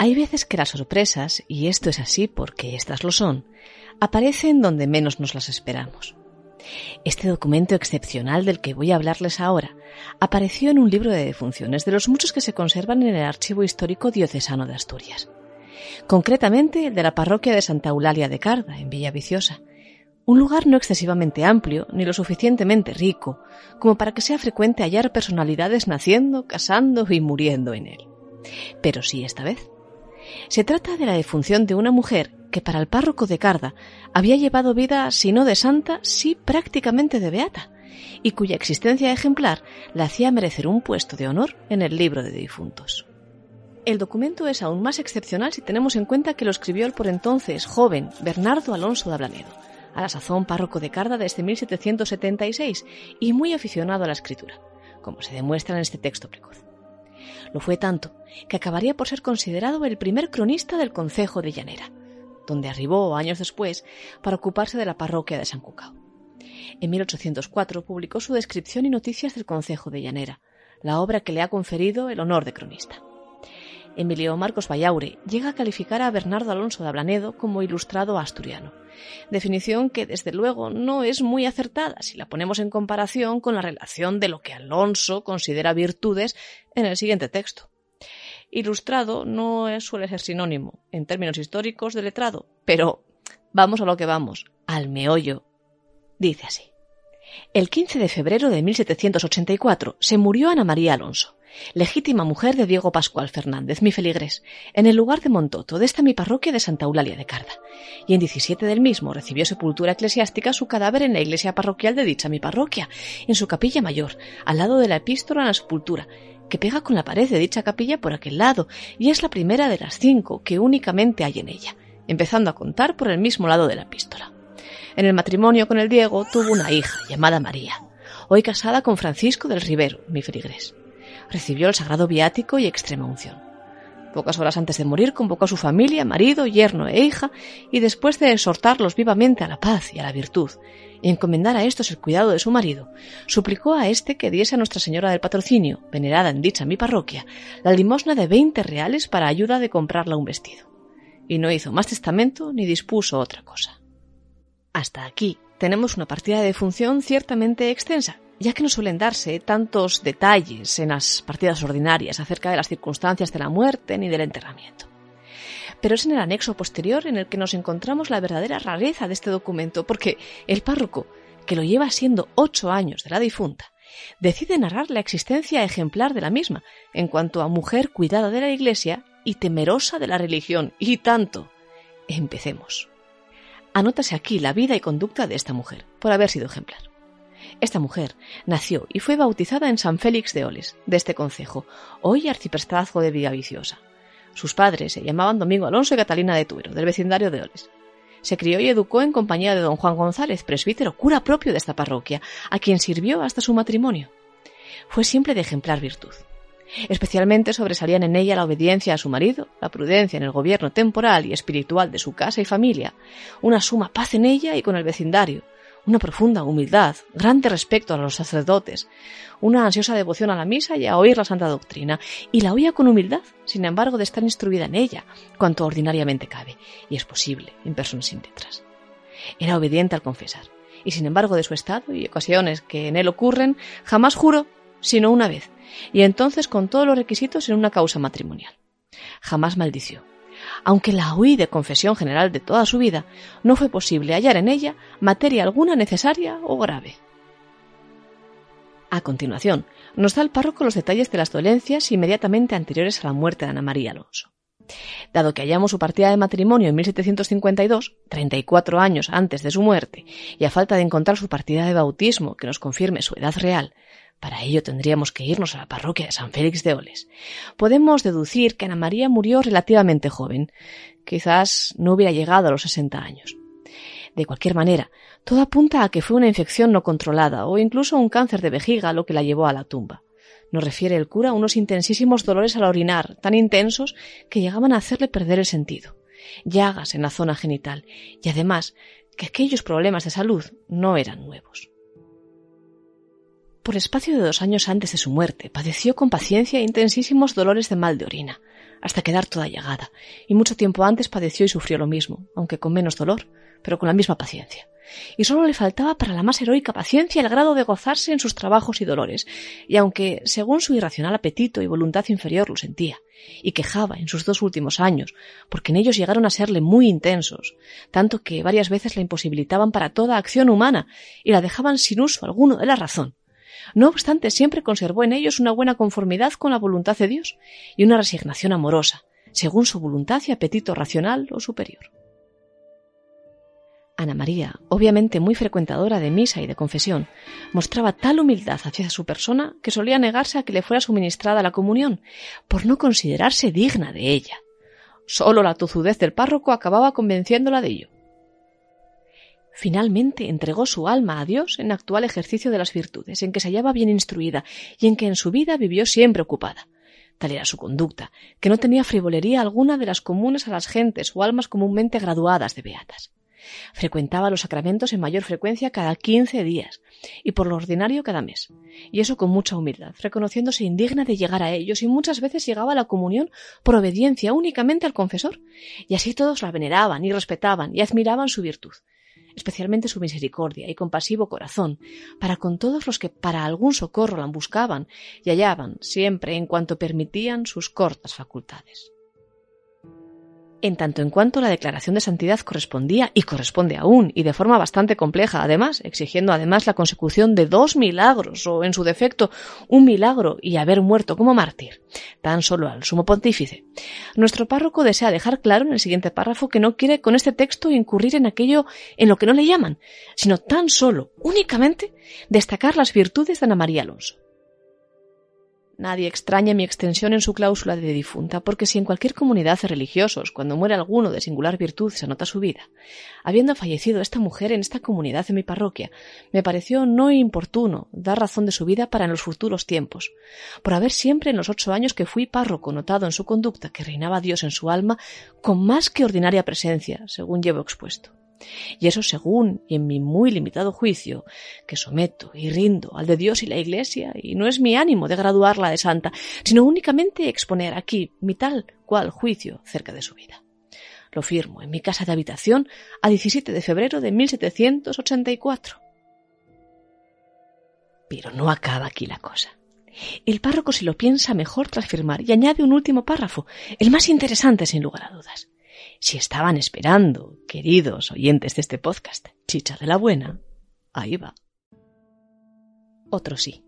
Hay veces que las sorpresas, y esto es así porque estas lo son, aparecen donde menos nos las esperamos. Este documento excepcional del que voy a hablarles ahora apareció en un libro de defunciones de los muchos que se conservan en el Archivo Histórico Diocesano de Asturias. Concretamente el de la parroquia de Santa Eulalia de Carda, en Villaviciosa. Un lugar no excesivamente amplio ni lo suficientemente rico como para que sea frecuente hallar personalidades naciendo, casando y muriendo en él. Pero sí esta vez. Se trata de la defunción de una mujer que para el párroco de Carda había llevado vida, si no de santa, sí prácticamente de beata, y cuya existencia ejemplar la hacía merecer un puesto de honor en el libro de difuntos. El documento es aún más excepcional si tenemos en cuenta que lo escribió el por entonces joven Bernardo Alonso de Ablanedo, a la sazón párroco de Carda desde 1776 y muy aficionado a la escritura, como se demuestra en este texto precoz. Lo fue tanto que acabaría por ser considerado el primer cronista del concejo de Llanera, donde arribó años después para ocuparse de la parroquia de San Cucao. En 1804 publicó su descripción y noticias del concejo de Llanera, la obra que le ha conferido el honor de cronista. Emilio Marcos Vallaure llega a calificar a Bernardo Alonso de Ablanedo como ilustrado asturiano, definición que desde luego no es muy acertada si la ponemos en comparación con la relación de lo que Alonso considera virtudes en el siguiente texto. Ilustrado no suele ser sinónimo, en términos históricos, de letrado, pero vamos a lo que vamos, al meollo. Dice así. El 15 de febrero de 1784 se murió Ana María Alonso, legítima mujer de Diego Pascual Fernández, mi feligrés, en el lugar de Montoto, de esta mi parroquia de Santa Eulalia de Carda, y en 17 del mismo recibió sepultura eclesiástica su cadáver en la iglesia parroquial de dicha mi parroquia, en su capilla mayor, al lado de la epístola en la sepultura, que pega con la pared de dicha capilla por aquel lado, y es la primera de las cinco que únicamente hay en ella, empezando a contar por el mismo lado de la epístola. En el matrimonio con el Diego tuvo una hija llamada María, hoy casada con Francisco del Rivero, mi feligrés. Recibió el sagrado viático y extrema unción. Pocas horas antes de morir convocó a su familia, marido, yerno e hija, y después de exhortarlos vivamente a la paz y a la virtud, y encomendar a estos el cuidado de su marido, suplicó a éste que diese a Nuestra Señora del Patrocinio, venerada en dicha mi parroquia, la limosna de veinte reales para ayuda de comprarla un vestido. Y no hizo más testamento ni dispuso otra cosa. Hasta aquí tenemos una partida de función ciertamente extensa, ya que no suelen darse tantos detalles en las partidas ordinarias acerca de las circunstancias de la muerte ni del enterramiento. Pero es en el anexo posterior en el que nos encontramos la verdadera rareza de este documento, porque el párroco, que lo lleva siendo ocho años de la difunta, decide narrar la existencia ejemplar de la misma, en cuanto a mujer cuidada de la Iglesia y temerosa de la religión, y tanto. Empecemos. Anótase aquí la vida y conducta de esta mujer, por haber sido ejemplar. Esta mujer nació y fue bautizada en San Félix de Oles, de este concejo, hoy arciprestazgo de Villaviciosa. Sus padres se llamaban Domingo Alonso y Catalina de Tuero, del vecindario de Oles. Se crió y educó en compañía de don Juan González, presbítero, cura propio de esta parroquia, a quien sirvió hasta su matrimonio. Fue siempre de ejemplar virtud. Especialmente sobresalían en ella la obediencia a su marido, la prudencia en el gobierno temporal y espiritual de su casa y familia, una suma paz en ella y con el vecindario, una profunda humildad, grande respeto a los sacerdotes, una ansiosa devoción a la misa y a oír la santa doctrina, y la oía con humildad, sin embargo de estar instruida en ella, cuanto ordinariamente cabe, y es posible en personas sin letras. Era obediente al confesar, y sin embargo de su estado y ocasiones que en él ocurren, jamás juró, sino una vez, y entonces con todos los requisitos en una causa matrimonial. Jamás maldició, aunque la oí de confesión general de toda su vida, no fue posible hallar en ella materia alguna necesaria o grave. A continuación, nos da el párroco los detalles de las dolencias inmediatamente anteriores a la muerte de Ana María Alonso. Dado que hallamos su partida de matrimonio en 1752, 34 años antes de su muerte, y a falta de encontrar su partida de bautismo que nos confirme su edad real, para ello tendríamos que irnos a la parroquia de San Félix de Oles. Podemos deducir que Ana María murió relativamente joven. Quizás no hubiera llegado a los 60 años. De cualquier manera, todo apunta a que fue una infección no controlada o incluso un cáncer de vejiga lo que la llevó a la tumba. Nos refiere el cura unos intensísimos dolores al orinar, tan intensos que llegaban a hacerle perder el sentido, llagas en la zona genital y además que aquellos problemas de salud no eran nuevos. Por espacio de dos años antes de su muerte, padeció con paciencia intensísimos dolores de mal de orina, hasta quedar toda llagada, y mucho tiempo antes padeció y sufrió lo mismo, aunque con menos dolor, pero con la misma paciencia. Y solo le faltaba para la más heroica paciencia el grado de gozarse en sus trabajos y dolores, y aunque, según su irracional apetito y voluntad inferior, lo sentía, y quejaba en sus dos últimos años, porque en ellos llegaron a serle muy intensos, tanto que varias veces la imposibilitaban para toda acción humana y la dejaban sin uso alguno de la razón, no obstante, siempre conservó en ellos una buena conformidad con la voluntad de Dios y una resignación amorosa, según su voluntad y apetito racional o superior. Ana María, obviamente muy frecuentadora de misa y de confesión, mostraba tal humildad hacia su persona que solía negarse a que le fuera suministrada la comunión, por no considerarse digna de ella. Solo la tozudez del párroco acababa convenciéndola de ello finalmente entregó su alma a Dios en actual ejercicio de las virtudes, en que se hallaba bien instruida y en que en su vida vivió siempre ocupada. Tal era su conducta, que no tenía frivolería alguna de las comunes a las gentes o almas comúnmente graduadas de beatas. Frecuentaba los sacramentos en mayor frecuencia cada quince días y por lo ordinario cada mes, y eso con mucha humildad, reconociéndose indigna de llegar a ellos y muchas veces llegaba a la comunión por obediencia únicamente al confesor, y así todos la veneraban y respetaban y admiraban su virtud, especialmente su misericordia y compasivo corazón, para con todos los que para algún socorro la buscaban y hallaban siempre en cuanto permitían sus cortas facultades en tanto en cuanto la declaración de santidad correspondía y corresponde aún, y de forma bastante compleja, además, exigiendo además la consecución de dos milagros, o en su defecto, un milagro y haber muerto como mártir, tan solo al sumo pontífice. Nuestro párroco desea dejar claro en el siguiente párrafo que no quiere con este texto incurrir en aquello en lo que no le llaman, sino tan solo, únicamente, destacar las virtudes de Ana María Alonso. Nadie extraña mi extensión en su cláusula de difunta, porque si en cualquier comunidad de religiosos, cuando muere alguno de singular virtud, se anota su vida, habiendo fallecido esta mujer en esta comunidad de mi parroquia, me pareció no importuno dar razón de su vida para en los futuros tiempos, por haber siempre en los ocho años que fui párroco notado en su conducta que reinaba Dios en su alma con más que ordinaria presencia, según llevo expuesto. Y eso según y en mi muy limitado juicio, que someto y rindo al de Dios y la Iglesia, y no es mi ánimo de graduarla de santa, sino únicamente exponer aquí mi tal cual juicio cerca de su vida. Lo firmo en mi casa de habitación a 17 de febrero de 1784. Pero no acaba aquí la cosa. El párroco se lo piensa mejor tras firmar y añade un último párrafo, el más interesante sin lugar a dudas. Si estaban esperando, queridos oyentes de este podcast, chicha de la buena, ahí va. Otro sí.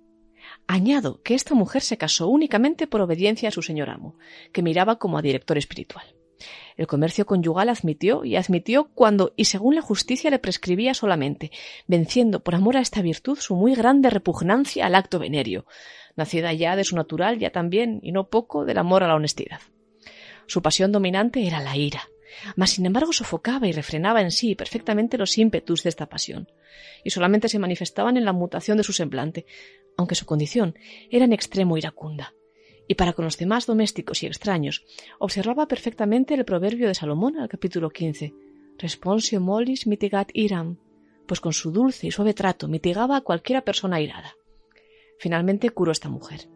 Añado que esta mujer se casó únicamente por obediencia a su señor amo, que miraba como a director espiritual. El comercio conyugal admitió y admitió cuando y según la justicia le prescribía solamente, venciendo por amor a esta virtud su muy grande repugnancia al acto venerio, nacida ya de su natural, ya también, y no poco, del amor a la honestidad. Su pasión dominante era la ira, mas sin embargo sofocaba y refrenaba en sí perfectamente los ímpetus de esta pasión, y solamente se manifestaban en la mutación de su semblante, aunque su condición era en extremo iracunda. Y para con los demás domésticos y extraños, observaba perfectamente el proverbio de Salomón al capítulo 15, Responsio molis mitigat iram, pues con su dulce y suave trato mitigaba a cualquiera persona irada. Finalmente curó esta mujer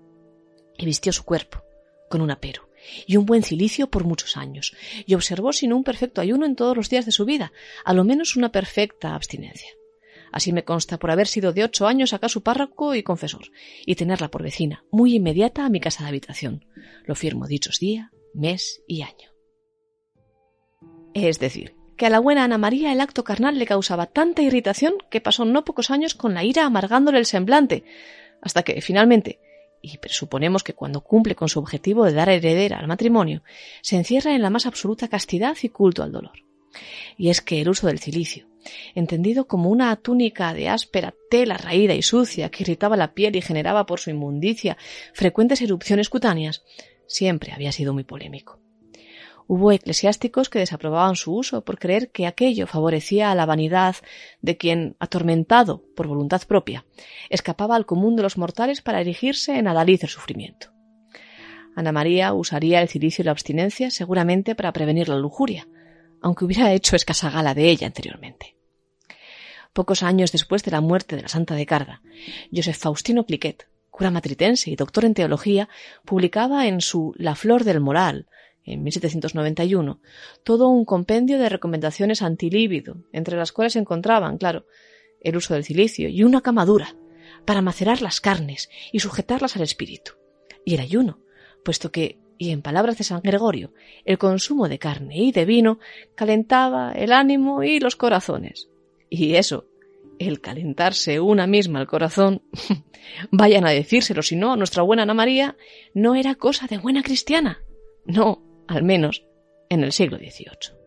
y vistió su cuerpo con un apero y un buen cilicio por muchos años, y observó sin un perfecto ayuno en todos los días de su vida, a lo menos una perfecta abstinencia. Así me consta por haber sido de ocho años acá su párroco y confesor, y tenerla por vecina, muy inmediata a mi casa de habitación. Lo firmo dichos día, mes y año. Es decir, que a la buena Ana María el acto carnal le causaba tanta irritación que pasó no pocos años con la ira amargándole el semblante, hasta que, finalmente, y presuponemos que cuando cumple con su objetivo de dar heredera al matrimonio, se encierra en la más absoluta castidad y culto al dolor. Y es que el uso del cilicio, entendido como una túnica de áspera tela raída y sucia que irritaba la piel y generaba por su inmundicia frecuentes erupciones cutáneas, siempre había sido muy polémico. Hubo eclesiásticos que desaprobaban su uso por creer que aquello favorecía a la vanidad de quien, atormentado por voluntad propia, escapaba al común de los mortales para erigirse en adalid el sufrimiento. Ana María usaría el cilicio y la abstinencia seguramente para prevenir la lujuria, aunque hubiera hecho escasa gala de ella anteriormente. Pocos años después de la muerte de la Santa de Carda, Joseph Faustino Cliquet, cura matritense y doctor en teología, publicaba en su La flor del moral, en 1791, todo un compendio de recomendaciones antilíbido, entre las cuales se encontraban, claro, el uso del cilicio y una camadura para macerar las carnes y sujetarlas al espíritu, y el ayuno, puesto que, y en palabras de San Gregorio, el consumo de carne y de vino calentaba el ánimo y los corazones. Y eso, el calentarse una misma el corazón, vayan a decírselo, si no, nuestra buena Ana María no era cosa de buena cristiana. No, al menos en el siglo XVIII.